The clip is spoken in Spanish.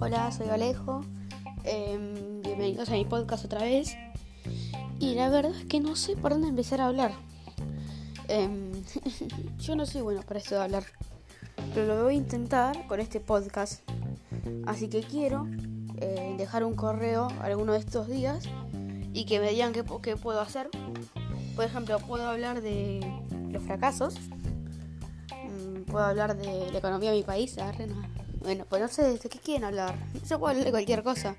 Hola, soy Alejo. Em, bienvenidos a mi podcast otra vez. Y la verdad es que no sé por dónde empezar a hablar. Em, yo no soy bueno para esto de hablar. Pero lo voy a intentar con este podcast. Así que quiero eh, dejar un correo alguno de estos días y que me digan qué, puedo hacer. Por ejemplo, puedo hablar de los fracasos. Mm, puedo hablar de la economía de mi país. Bueno, pues no sé de qué quieren hablar. Se puede hablar de cualquier cosa.